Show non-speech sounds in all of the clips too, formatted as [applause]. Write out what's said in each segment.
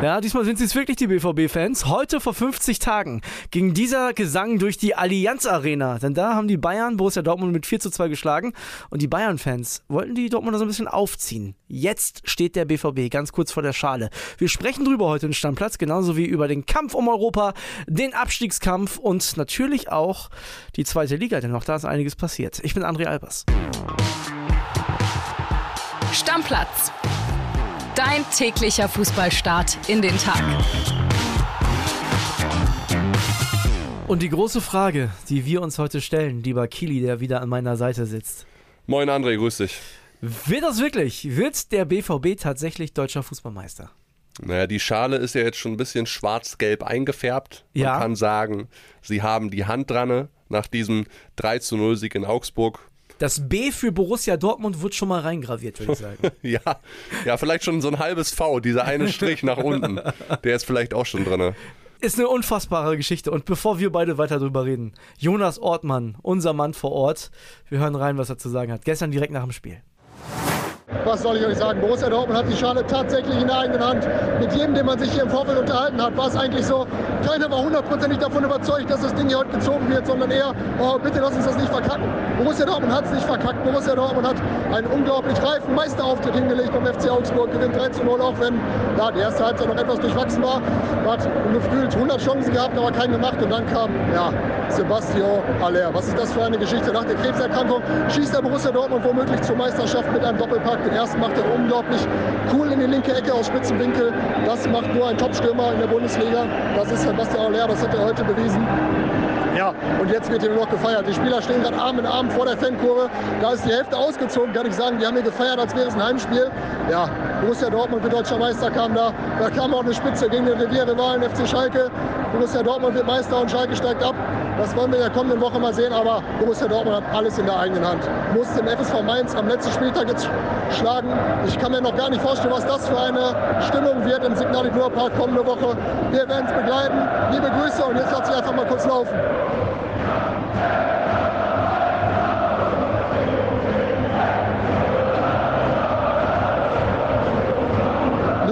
Ja, diesmal sind es wirklich die BVB-Fans. Heute vor 50 Tagen ging dieser Gesang durch die Allianz Arena. Denn da haben die Bayern Borussia Dortmund mit 4 zu 2 geschlagen. Und die Bayern-Fans wollten die Dortmunder so ein bisschen aufziehen. Jetzt steht der BVB ganz kurz vor der Schale. Wir sprechen drüber heute im Stammplatz, genauso wie über den Kampf um Europa, den Abstiegskampf und natürlich auch die zweite Liga, denn auch da ist einiges passiert. Ich bin André Albers. Stammplatz. Dein täglicher Fußballstart in den Tag. Und die große Frage, die wir uns heute stellen, lieber Kili, der wieder an meiner Seite sitzt. Moin André, grüß dich. Wird das wirklich? Wird der BVB tatsächlich deutscher Fußballmeister? Naja, die Schale ist ja jetzt schon ein bisschen schwarz-gelb eingefärbt. Man Ja. kann sagen, sie haben die Hand dran nach diesem 3 zu 0 Sieg in Augsburg. Das B für Borussia Dortmund wird schon mal reingraviert, würde ich sagen. [laughs] Ja, ja, vielleicht schon so ein halbes V, dieser eine Strich nach unten. Der ist vielleicht auch schon drin. Ist eine unfassbare Geschichte. Und bevor wir beide weiter drüber reden, Jonas Ortmann, unser Mann vor Ort, wir hören rein, was er zu sagen hat. Gestern direkt nach dem Spiel. Was soll ich euch sagen? Borussia Dortmund hat die Schale tatsächlich in der eigenen Hand. Mit jedem, den man sich hier im Vorfeld unterhalten hat, war es eigentlich so, keiner war hundertprozentig davon überzeugt, dass das Ding hier heute gezogen wird, sondern eher, oh, bitte lass uns das nicht verkacken. Borussia Dortmund hat es nicht verkackt. Borussia Dortmund hat einen unglaublich reifen Meisterauftritt hingelegt beim FC Augsburg, gewinnt 3 zu 0, auch wenn ja, die erste Halbzeit noch etwas durchwachsen war. Hat gefühlt 100 Chancen gehabt, aber keinen gemacht. Und dann kam ja, Sebastian Haller. Was ist das für eine Geschichte? Nach der Krebserkrankung schießt der Borussia Dortmund womöglich zur Meisterschaft mit einem Doppelpack. Den ersten macht er unglaublich cool in die linke Ecke aus spitzen Winkel. Das macht nur ein Topstürmer in der Bundesliga. Das ist Sebastian Haller, das hat er heute bewiesen. Ja, und jetzt wird hier noch gefeiert. Die Spieler stehen gerade Arm in Arm vor der Fankurve. Da ist die Hälfte ausgezogen, kann ich sagen. Die haben hier gefeiert, als wäre es ein Heimspiel. Ja, Borussia Dortmund wird deutscher Meister, kam da. Da kam auch eine Spitze gegen den Revierrivalen FC Schalke. Borussia Dortmund wird Meister und Schalke steigt ab. Das wollen wir in der kommenden Woche mal sehen, aber Borussia Dortmund hat alles in der eigenen Hand. Muss den FSV Mainz am letzten Spieltag jetzt schlagen. Ich kann mir noch gar nicht vorstellen, was das für eine Stimmung wird im Signal Iduna Park kommende Woche. Wir werden es begleiten. Liebe Grüße und jetzt lasse ich einfach mal kurz laufen.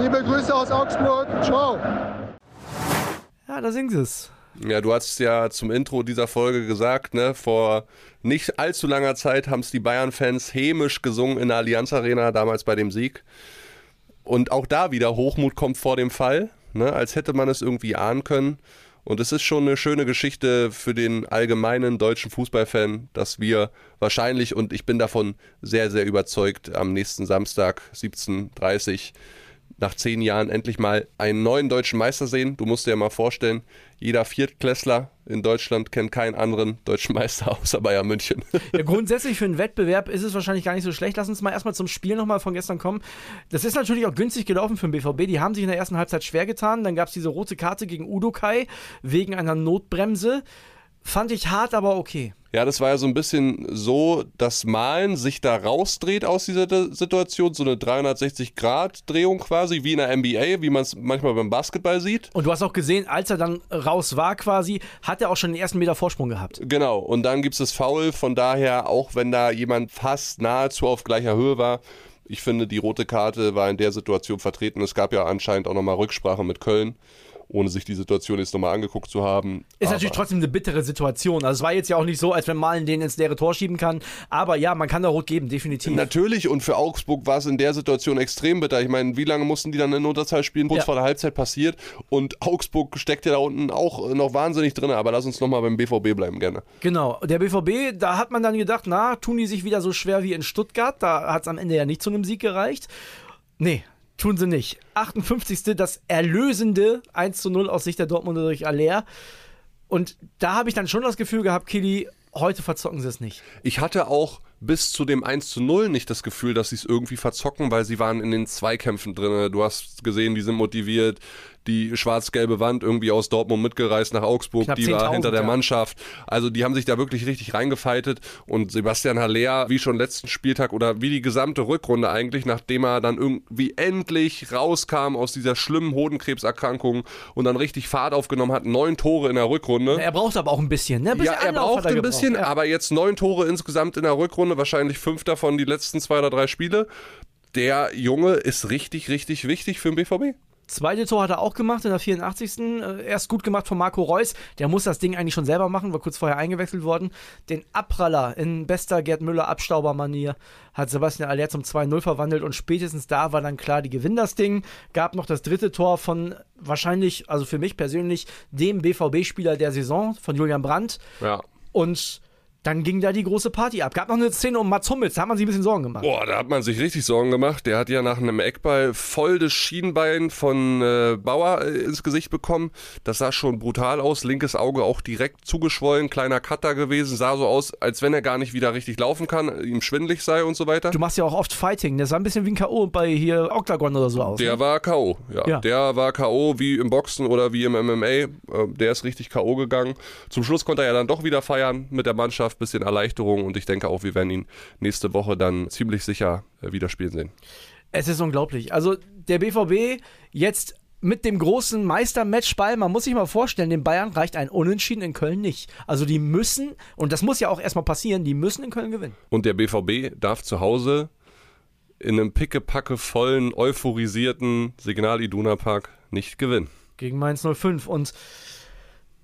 Liebe Grüße aus Augsburg. Ciao. Ja, da singen sie es. Ja, du hast ja zum Intro dieser Folge gesagt, ne, vor nicht allzu langer Zeit haben es die Bayern-Fans hämisch gesungen in der Allianz Arena, damals bei dem Sieg. Und auch da wieder Hochmut kommt vor dem Fall, ne, als hätte man es irgendwie ahnen können. Und es ist schon eine schöne Geschichte für den allgemeinen deutschen Fußballfan, dass wir wahrscheinlich, und ich bin davon sehr, sehr überzeugt, am nächsten Samstag 17.30 nach zehn Jahren endlich mal einen neuen deutschen Meister sehen. Du musst dir ja mal vorstellen, jeder Viertklässler in Deutschland kennt keinen anderen deutschen Meister außer Bayern München. [laughs] Ja, grundsätzlich für einen Wettbewerb ist es wahrscheinlich gar nicht so schlecht. Lass uns mal erstmal zum Spiel nochmal von gestern kommen. Das ist natürlich auch günstig gelaufen für den BVB. Die haben sich in der ersten Halbzeit schwer getan. Dann gab es diese rote Karte gegen Udo Kai wegen einer Notbremse. Fand ich hart, aber okay. Ja, das war ja so ein bisschen so, dass Malen sich da rausdreht aus dieser Situation, so eine 360-Grad-Drehung quasi, wie in der NBA, wie man es manchmal beim Basketball sieht. Und du hast auch gesehen, als er dann raus war quasi, hat er auch schon den ersten Meter Vorsprung gehabt. Genau, und dann gibt es das Foul, von daher, auch wenn da jemand fast nahezu auf gleicher Höhe war, ich finde, die rote Karte war in der Situation vertreten. Es gab ja anscheinend auch nochmal Rücksprache mit Köln, ohne sich die Situation jetzt nochmal angeguckt zu haben. Ist Aber- natürlich trotzdem eine bittere Situation. Also es war jetzt ja auch nicht so, als wenn Malen den ins leere Tor schieben kann. Aber ja, man kann da rot geben, definitiv. Natürlich, und für Augsburg war es in der Situation extrem bitter. Ich meine, wie lange mussten die dann in Unterzahl spielen? Kurz Ja. vor der Halbzeit passiert. Und Augsburg steckt ja da unten auch noch wahnsinnig drin. Aber lass uns nochmal beim BVB bleiben, gerne. Genau, der BVB, da hat man dann gedacht, na, tun die sich wieder so schwer wie in Stuttgart? Da hat es am Ende ja nicht zu einem Sieg gereicht. Nee, tun sie nicht. 58. das erlösende 1 zu 0 aus Sicht der Dortmunder durch Aller. Und da habe ich dann schon das Gefühl gehabt, Kili, heute verzocken sie es nicht. Ich hatte auch bis zu dem 1 zu 0 nicht das Gefühl, dass sie es irgendwie verzocken, weil sie waren in den Zweikämpfen drin. Du hast gesehen, die sind motiviert. Die schwarz-gelbe Wand irgendwie aus Dortmund mitgereist nach Augsburg, Knapp die war 10.000, hinter der ja. Mannschaft. Also die haben sich da wirklich richtig reingefeitet. Und Sebastian Haller, wie schon letzten Spieltag oder wie die gesamte Rückrunde eigentlich, nachdem er dann irgendwie endlich rauskam aus dieser schlimmen Hodenkrebserkrankung und dann richtig Fahrt aufgenommen hat, neun Tore in der Rückrunde. Er braucht aber auch ein bisschen, ne? Ein bisschen Ja, er braucht ein gebraucht. bisschen, Ja. aber jetzt neun Tore insgesamt in der Rückrunde, wahrscheinlich fünf davon die letzten zwei oder drei Spiele. Der Junge ist richtig, richtig wichtig für den BVB. Zweite Tor hat er auch gemacht in der 84. Äh, erst gut gemacht von Marco Reus. Der muss das Ding eigentlich schon selber machen, war kurz vorher eingewechselt worden. Den Abpraller in bester Gerd Müller Abstaubermanier hat Sebastian Aller zum 2-0 verwandelt und spätestens da war dann klar, die gewinnen das Ding. Gab noch das dritte Tor von wahrscheinlich, also für mich persönlich, dem BVB-Spieler der Saison, von Julian Brandt. Ja. Und dann ging da die große Party ab. Gab noch eine Szene um Mats Hummels, da hat man sich ein bisschen Sorgen gemacht. Boah, da hat man sich richtig Sorgen gemacht. Der hat ja nach einem Eckball voll das Schienbein von äh, Bauer äh, ins Gesicht bekommen. Das sah schon brutal aus. Linkes Auge auch direkt zugeschwollen, kleiner Cutter gewesen. Sah so aus, als wenn er gar nicht wieder richtig laufen kann, ihm schwindlig sei und so weiter. Du machst ja auch oft Fighting. Der sah ein bisschen wie ein K.O. bei hier Octagon oder so aus. Der ne? war K.O. Ja. Ja. Der war K.O. wie im Boxen oder wie im MMA. Äh, Der ist richtig K.O. gegangen. Zum Schluss konnte er ja dann doch wieder feiern mit der Mannschaft, bisschen Erleichterung und ich denke auch, wir werden ihn nächste Woche dann ziemlich sicher äh, wieder spielen sehen. Es ist unglaublich. Also der BVB jetzt mit dem großen Meistermatchball, man muss sich mal vorstellen, den Bayern reicht ein Unentschieden in Köln nicht. Also die müssen, und das muss ja auch erstmal passieren, die müssen in Köln gewinnen. Und der BVB darf zu Hause in einem pickepacke vollen, euphorisierten Signal Iduna Park nicht gewinnen. Gegen Mainz 05. Und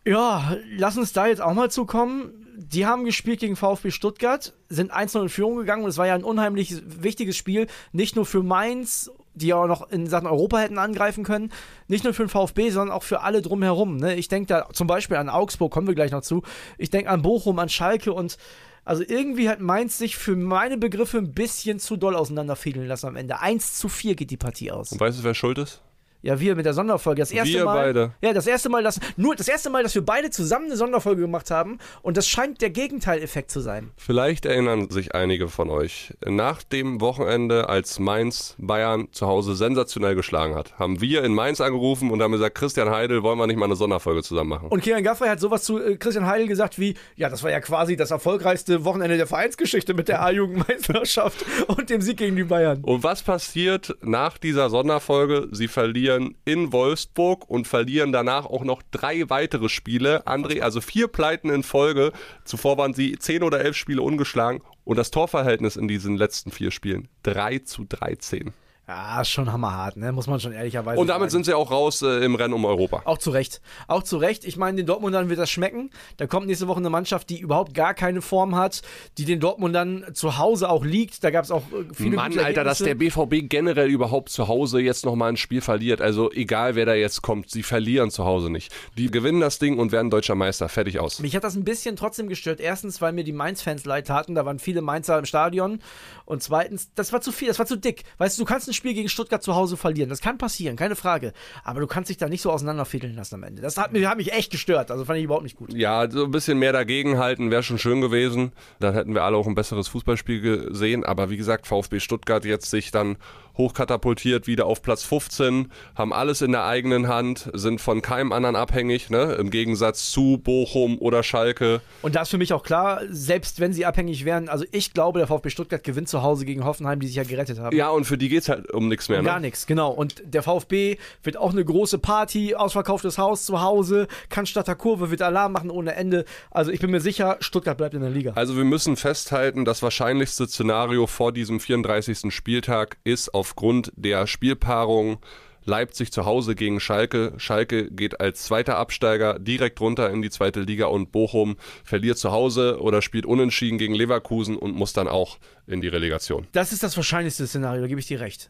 ja, lass uns da jetzt auch mal zukommen. Die haben gespielt gegen VfB Stuttgart, sind 1-0 in Führung gegangen und es war ja ein unheimlich wichtiges Spiel, nicht nur für Mainz, die ja auch noch in Sachen Europa hätten angreifen können, nicht nur für den VfB, sondern auch für alle drumherum. Ne? Ich denke da zum Beispiel an Augsburg, kommen wir gleich noch zu. Ich denke an Bochum, an Schalke und also irgendwie hat Mainz sich für meine Begriffe ein bisschen zu doll auseinanderfiedeln lassen am Ende. 1 zu 4 geht die Partie aus. Und weißt du, wer schuld ist? Ja, wir mit der Sonderfolge. Das erste Wir Mal, beide. Ja, das erste Mal, dass nur das erste Mal, dass wir beide zusammen eine Sonderfolge gemacht haben und das scheint der Gegenteileffekt zu sein. Vielleicht erinnern sich einige von euch. Nach dem Wochenende, als Mainz Bayern zu Hause sensationell geschlagen hat, haben wir in Mainz angerufen und haben gesagt, Christian Heidel, wollen wir nicht mal eine Sonderfolge zusammen machen? Und Kieran Gaffrey hat sowas zu äh, Christian Heidel gesagt wie, ja, das war ja quasi das erfolgreichste Wochenende der Vereinsgeschichte mit der [laughs] A-Jugendmeisterschaft und dem Sieg gegen die Bayern. Und was passiert nach dieser Sonderfolge? Sie verlieren in Wolfsburg und verlieren danach auch noch drei weitere Spiele. André, also vier Pleiten in Folge. Zuvor waren sie zehn oder elf Spiele ungeschlagen. Und das Torverhältnis in diesen letzten vier Spielen 3 zu 13. Ja, schon hammerhart, ne? Muss man schon ehrlicherweise Und damit sagen. sind sie auch raus äh, im Rennen um Europa. Auch zu Recht. Auch zu Recht. Ich meine, den Dortmundern wird das schmecken. Da kommt nächste Woche eine Mannschaft, die überhaupt gar keine Form hat, die den Dortmundern zu Hause auch liegt. Da gab es auch äh, viele Mann, Alter, dass der. BVB generell überhaupt zu Hause jetzt nochmal ein Spiel verliert. Also egal, wer da jetzt kommt, sie verlieren zu Hause nicht. Die gewinnen das Ding und werden deutscher Meister. Fertig aus. Mich hat das ein bisschen trotzdem gestört. Erstens, weil mir die Mainz-Fans leid taten. Da waren viele Mainzer im Stadion. Und zweitens, das war zu viel, das war zu dick. Weißt du, du kannst ein Spiel gegen Stuttgart zu Hause verlieren. Das kann passieren, keine Frage. Aber du kannst dich da nicht so auseinanderfädeln lassen am Ende. Das hat mich, hat mich echt gestört. Also fand ich überhaupt nicht gut. Ja, so ein bisschen mehr dagegenhalten wäre schon schön gewesen. Dann hätten wir alle auch ein besseres Fußballspiel gesehen. Aber wie gesagt, VfB Stuttgart jetzt sich dann hochkatapultiert wieder auf Platz 15, haben alles in der eigenen Hand, sind von keinem anderen abhängig, ne? im Gegensatz zu Bochum oder Schalke. Und da ist für mich auch klar, selbst wenn sie abhängig wären, also ich glaube, der VfB Stuttgart gewinnt zu Hause gegen Hoffenheim, die sich ja gerettet haben. Ja, und für die geht's halt um nichts mehr. Gar Ne? nichts, genau. Und der VfB wird auch eine große Party, ausverkauftes Haus zu Hause, kann statt der Kurve, wird Alarm machen ohne Ende. Also ich bin mir sicher, Stuttgart bleibt in der Liga. Also wir müssen festhalten, das wahrscheinlichste Szenario vor diesem 34. Spieltag ist aufgrund der Spielpaarung Leipzig zu Hause gegen Schalke. Schalke geht als zweiter Absteiger direkt runter in die zweite Liga und Bochum verliert zu Hause oder spielt unentschieden gegen Leverkusen und muss dann auch in die Relegation. Das ist das wahrscheinlichste Szenario, da gebe ich dir recht.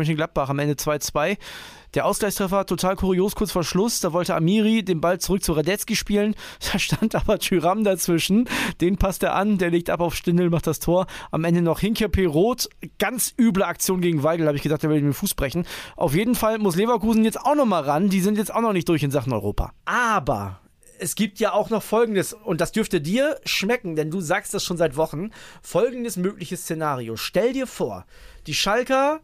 Mönchengladbach am Ende 2-2. Der Ausgleichstreffer total kurios kurz vor Schluss. Da wollte Amiri den Ball zurück zu Radetzky spielen. [laughs] Da stand aber Tyram dazwischen. Den passt er an. Der legt ab auf Stindel, macht das Tor. Am Ende noch Hinkerpe rot. Ganz üble Aktion gegen Weigel. habe ich gedacht, der will den Fuß brechen. Auf jeden Fall muss Leverkusen jetzt auch noch mal ran. Die sind jetzt auch noch nicht durch in Sachen Europa. Aber es gibt ja auch noch folgendes, und das dürfte dir schmecken, denn du sagst das schon seit Wochen. Folgendes mögliches Szenario. Stell dir vor, die Schalker,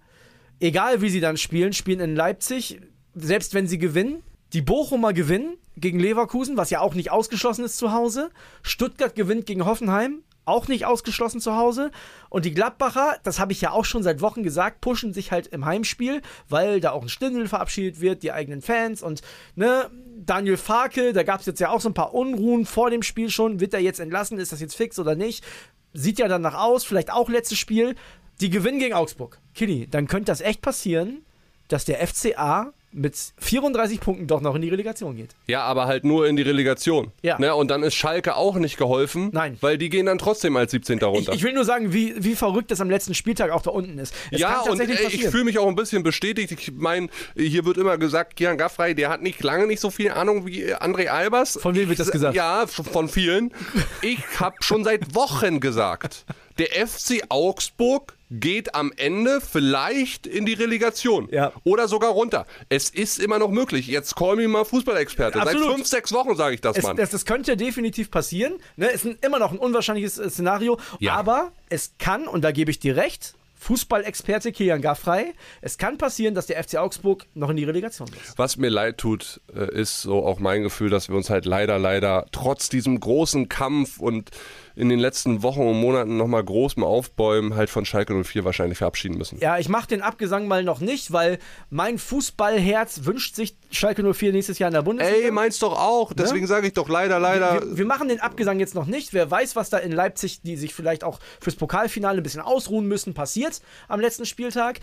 egal wie sie dann spielen, spielen in Leipzig, selbst wenn sie gewinnen. Die Bochumer gewinnen gegen Leverkusen, was ja auch nicht ausgeschlossen ist zu Hause. Stuttgart gewinnt gegen Hoffenheim, auch nicht ausgeschlossen zu Hause. Und die Gladbacher, das habe ich ja auch schon seit Wochen gesagt, pushen sich halt im Heimspiel, weil da auch ein Stindel verabschiedet wird, die eigenen Fans und ne, Daniel Farke, da gab es jetzt ja auch so ein paar Unruhen vor dem Spiel schon. Wird er jetzt entlassen? Ist das jetzt fix oder nicht? Sieht ja danach aus, vielleicht auch letztes Spiel. Die gewinnen gegen Augsburg. Kili, dann könnte das echt passieren, dass der FCA mit 34 Punkten doch noch in die Relegation geht. Ja, aber halt nur in die Relegation. Ja. Ne? Und dann ist Schalke auch nicht geholfen. Nein. Weil die gehen dann trotzdem als 17. Ich, runter. ich will nur sagen, wie, wie verrückt das am letzten Spieltag auch da unten ist. Es ja, und ey, ich fühle mich auch ein bisschen bestätigt. Ich meine, hier wird immer gesagt, Kian Gaffrey, der hat nicht lange nicht so viel Ahnung wie André Albers. Von wem wird das Ich- gesagt? Ja, von vielen. Ich habe schon seit Wochen gesagt, der FC Augsburg geht am Ende vielleicht in die Relegation. Ja. Oder sogar runter. Es ist immer noch möglich. Jetzt call me mal Fußballexperte. Seit fünf, sechs Wochen sage ich das, Es, Mann. das, das könnte definitiv passieren. Ne? Ist ein, immer noch ein unwahrscheinliches äh, Szenario. Ja. Aber es kann, und da gebe ich dir recht, Fußballexperte Kilian Gaffrey, es kann passieren, dass der FC Augsburg noch in die Relegation ist. Was mir leid tut, äh, ist so auch mein Gefühl, dass wir uns halt leider, leider trotz diesem großen Kampf und in den letzten Wochen und Monaten nochmal großem Aufbäumen halt von Schalke 04 wahrscheinlich verabschieden müssen. Ja, ich mache den Abgesang mal noch nicht, weil mein Fußballherz wünscht sich Schalke 04 nächstes Jahr in der Bundesliga. Ey, meins doch auch. Deswegen sage ich doch leider, leider. wir, wir machen den Abgesang jetzt noch nicht. Wer weiß, was da in Leipzig, die sich vielleicht auch fürs Pokalfinale ein bisschen ausruhen müssen, passiert am letzten Spieltag.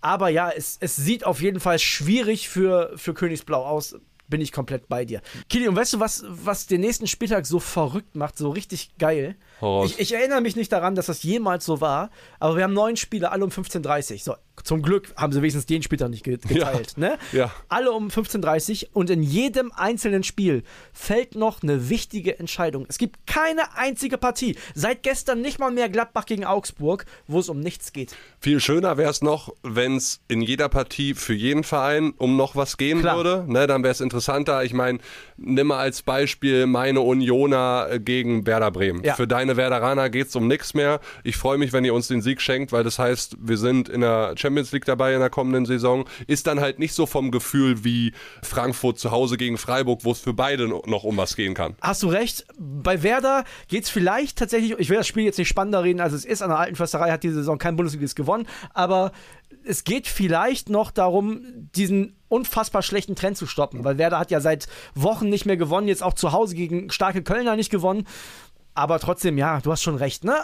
Aber ja, es, es sieht auf jeden Fall schwierig für, für Königsblau aus. Bin ich komplett bei dir. Kili, und weißt du, was, was den nächsten Spieltag so verrückt macht, so richtig geil? Ich, ich erinnere mich nicht daran, dass das jemals so war, aber wir haben neun Spiele, alle um 15.30 Uhr. So, zum Glück haben sie wenigstens den Spieltag nicht ge- geteilt. Ne? ja. Alle um 15.30 Uhr und in jedem einzelnen Spiel fällt noch eine wichtige Entscheidung. Es gibt keine einzige Partie, seit gestern nicht mal mehr Gladbach gegen Augsburg, wo es um nichts geht. Viel schöner wäre es noch, wenn es in jeder Partie für jeden Verein um noch was gehen Klar. würde. Ne, dann wäre es interessanter. Ich meine, nimm mal als Beispiel meine Unioner äh, gegen Werder Bremen. Ja. Für deine Werderaner geht es um nichts mehr. Ich freue mich, wenn ihr uns den Sieg schenkt, weil das heißt, wir sind in der Champions League dabei in der kommenden Saison. Ist dann halt nicht so vom Gefühl wie Frankfurt zu Hause gegen Freiburg, wo es für beide noch um was gehen kann. Hast du recht. Bei Werder geht es vielleicht tatsächlich, ich will das Spiel jetzt nicht spannender reden, als es ist. An der alten Försterei hat diese Saison kein Bundesliga gewonnen, aber es geht vielleicht noch darum, diesen unfassbar schlechten Trend zu stoppen, weil Werder hat ja seit Wochen nicht mehr gewonnen, jetzt auch zu Hause gegen starke Kölner nicht gewonnen. Aber trotzdem, ja, du hast schon recht, ne?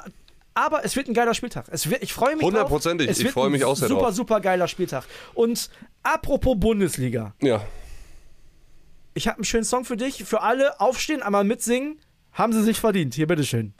Aber es wird ein geiler Spieltag. Es wird, ich freue mich. Hundertprozentig. Ich freue mich auch sehr Super, drauf. super geiler Spieltag. Und apropos Bundesliga. Ja. Ich habe einen schönen Song für dich. Für alle aufstehen, einmal mitsingen. Haben sie sich verdient. Hier, bitteschön.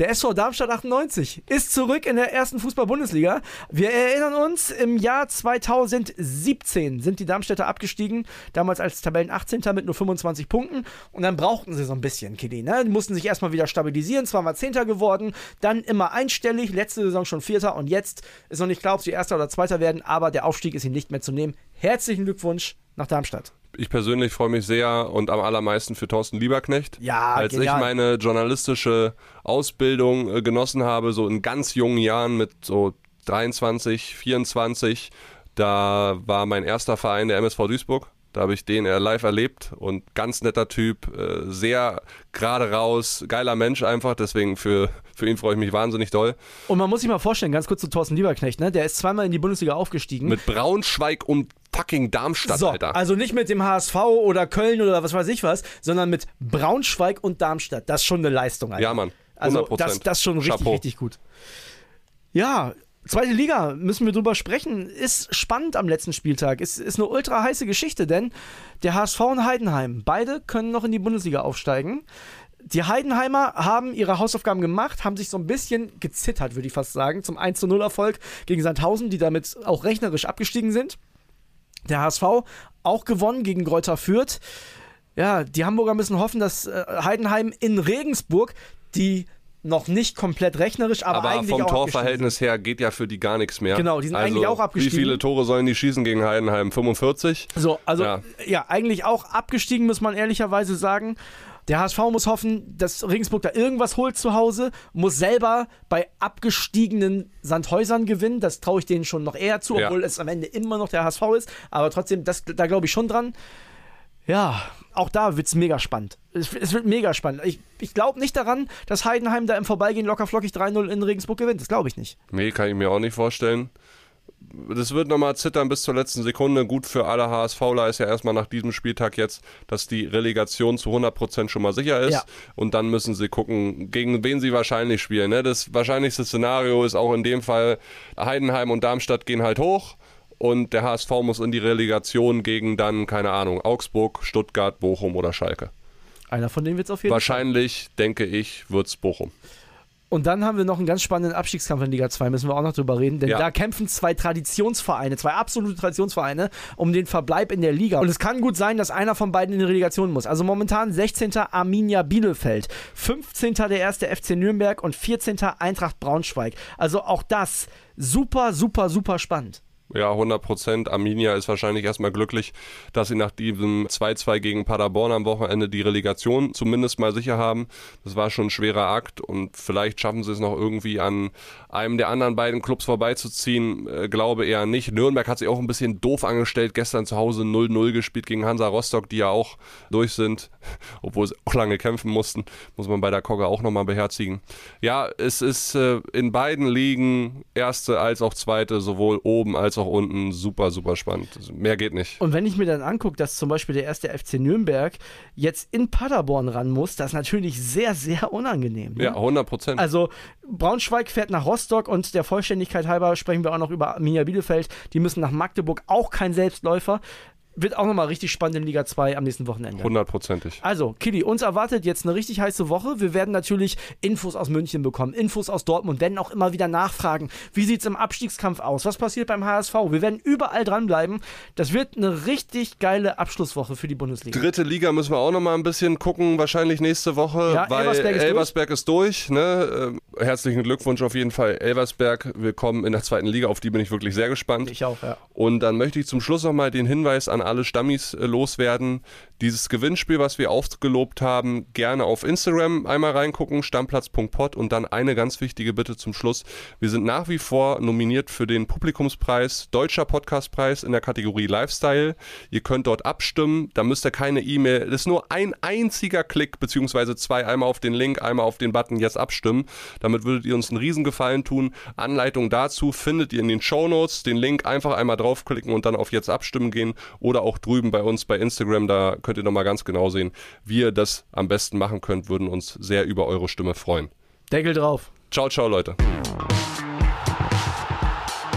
Der SV Darmstadt 98 ist zurück in der ersten Fußball-Bundesliga. Wir erinnern uns, im Jahr 2017 sind die Darmstädter abgestiegen, damals als Tabellen 18. mit nur 25 Punkten. Und dann brauchten sie so ein bisschen, Kili. Ne? Die mussten sich erstmal wieder stabilisieren, zwar mal Zehnter geworden, dann immer einstellig, letzte Saison schon Vierter und jetzt ist noch nicht klar, ob sie Erster oder Zweiter werden, aber der Aufstieg ist ihnen nicht mehr zu nehmen. Herzlichen Glückwunsch nach Darmstadt. Ich persönlich freue mich sehr und am allermeisten für Thorsten Lieberknecht. Ja, Als genial. ich meine journalistische Ausbildung äh, genossen habe, so in ganz jungen Jahren mit so 23, 24, da war mein erster Verein der MSV Duisburg. Da habe ich den äh, live erlebt und ganz netter Typ, äh, sehr gerade raus, geiler Mensch einfach. Deswegen für, für ihn freue ich mich wahnsinnig doll. Und man muss sich mal vorstellen, ganz kurz zu Thorsten Lieberknecht, ne? der ist zweimal in die Bundesliga aufgestiegen. Mit Braunschweig und fucking Darmstadt, so, Alter. also nicht mit dem HSV oder Köln oder was weiß ich was, sondern mit Braunschweig und Darmstadt. Das ist schon eine Leistung, Alter. Ja, Mann. 100%. Also das, das ist schon richtig, Chapeau. richtig gut. Ja, zweite Liga, müssen wir drüber sprechen. Ist spannend am letzten Spieltag. Ist, ist eine ultra heiße Geschichte, denn der HSV und Heidenheim, beide können noch in die Bundesliga aufsteigen. Die Heidenheimer haben ihre Hausaufgaben gemacht, haben sich so ein bisschen gezittert, würde ich fast sagen, zum 1 0 Erfolg gegen Sandhausen, die damit auch rechnerisch abgestiegen sind. Der HSV auch gewonnen gegen Greuther Fürth. Ja, die Hamburger müssen hoffen, dass äh, Heidenheim in Regensburg, die noch nicht komplett rechnerisch, aber, Aber eigentlich vom Torverhältnis her geht ja für die gar nichts mehr. Genau, die sind also, eigentlich auch abgestiegen. Wie viele Tore sollen die schießen gegen Heidenheim? 45? So, also ja. Ja. eigentlich auch abgestiegen, muss man ehrlicherweise sagen. Der HSV muss hoffen, dass Regensburg da irgendwas holt zu Hause, muss selber bei abgestiegenen Sandhäusern gewinnen. Das traue ich denen schon noch eher zu, Ja. obwohl es am Ende immer noch der HSV ist. Aber trotzdem, das, da glaube ich schon dran. Ja, auch da wird es mega spannend. Es, es wird mega spannend. Ich, ich glaube nicht daran, dass Heidenheim da im Vorbeigehen locker flockig 3-0 in Regensburg gewinnt. Das glaube ich nicht. Nee, kann ich mir auch nicht vorstellen. Das wird nochmal zittern bis zur letzten Sekunde. Gut für alle HSVler ist ja erstmal nach diesem Spieltag jetzt, dass die Relegation zu 100% schon mal sicher ist. Ja. Und dann müssen sie gucken, gegen wen sie wahrscheinlich spielen. Ne? Das wahrscheinlichste Szenario ist auch in dem Fall, Heidenheim und Darmstadt gehen halt hoch. Und der HSV muss in die Relegation gegen dann, keine Ahnung, Augsburg, Stuttgart, Bochum oder Schalke. Einer von denen wird es auf jeden Fall. Wahrscheinlich, denke ich, wird's Bochum. Und dann haben wir noch einen ganz spannenden Abstiegskampf in Liga 2, müssen wir auch noch drüber reden, denn Ja. da kämpfen zwei Traditionsvereine, zwei absolute Traditionsvereine um den Verbleib in der Liga. Und es kann gut sein, dass einer von beiden in die Relegation muss. Also momentan 16. Arminia Bielefeld, 15. der erste FC Nürnberg und 14. Eintracht Braunschweig. Also auch das super, super, super spannend. Ja, 100 Prozent. Arminia ist wahrscheinlich erstmal glücklich, dass sie nach diesem 2-2 gegen Paderborn am Wochenende die Relegation zumindest mal sicher haben. Das war schon ein schwerer Akt und vielleicht schaffen sie es noch irgendwie an einem der anderen beiden Clubs vorbeizuziehen. Äh, glaube eher nicht. Nürnberg hat sich auch ein bisschen doof angestellt. Gestern zu Hause 0-0 gespielt gegen Hansa Rostock, die ja auch durch sind, [laughs] obwohl sie auch lange kämpfen mussten. Muss man bei der Kogge auch nochmal beherzigen. Ja, es ist äh, in beiden Ligen, erste als auch zweite, sowohl oben als auch unten, super, super spannend. Mehr geht nicht. Und wenn ich mir dann angucke, dass zum Beispiel der erste FC Nürnberg jetzt in Paderborn ran muss, das ist natürlich sehr, sehr unangenehm. Ne? Ja, 100 Prozent. Also Braunschweig fährt nach Rostock und der Vollständigkeit halber sprechen wir auch noch über Arminia Bielefeld. Die müssen nach Magdeburg, auch kein Selbstläufer. Wird auch nochmal richtig spannend in Liga 2 am nächsten Wochenende. Hundertprozentig. Also, Kili, uns erwartet jetzt eine richtig heiße Woche. Wir werden natürlich Infos aus München bekommen, Infos aus Dortmund, werden auch immer wieder nachfragen, wie sieht es im Abstiegskampf aus, was passiert beim HSV. Wir werden überall dranbleiben. Das wird eine richtig geile Abschlusswoche für die Bundesliga. Dritte Liga müssen wir auch noch mal ein bisschen gucken, wahrscheinlich nächste Woche, Ja, weil Elversberg ist Elversberg ist durch. ne? Äh, herzlichen Glückwunsch auf jeden Fall, Elversberg. Willkommen in der zweiten Liga, auf die bin ich wirklich sehr gespannt. Ich auch, ja. Und dann möchte ich zum Schluss noch mal den Hinweis an alle Stammis äh, loswerden. Dieses Gewinnspiel, was wir aufgelobt haben, gerne auf Instagram einmal reingucken, stammplatz.pod und dann eine ganz wichtige Bitte zum Schluss. Wir sind nach wie vor nominiert für den Publikumspreis, Deutscher Podcastpreis in der Kategorie Lifestyle. Ihr könnt dort abstimmen, da müsst ihr keine E-Mail, das ist nur ein einziger Klick, beziehungsweise zwei, einmal auf den Link, einmal auf den Button jetzt abstimmen. Damit würdet ihr uns einen Riesengefallen tun. Anleitung dazu findet ihr in den Shownotes. Den Link einfach einmal draufklicken und dann auf jetzt abstimmen gehen oder auch drüben bei uns bei Instagram, da könnt ihr nochmal ganz genau sehen, wie ihr das am besten machen könnt, würden uns sehr über eure Stimme freuen. Deckel drauf. Ciao, ciao Leute.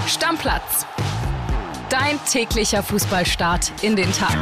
Stammplatz. Dein täglicher Fußballstart in den Tag.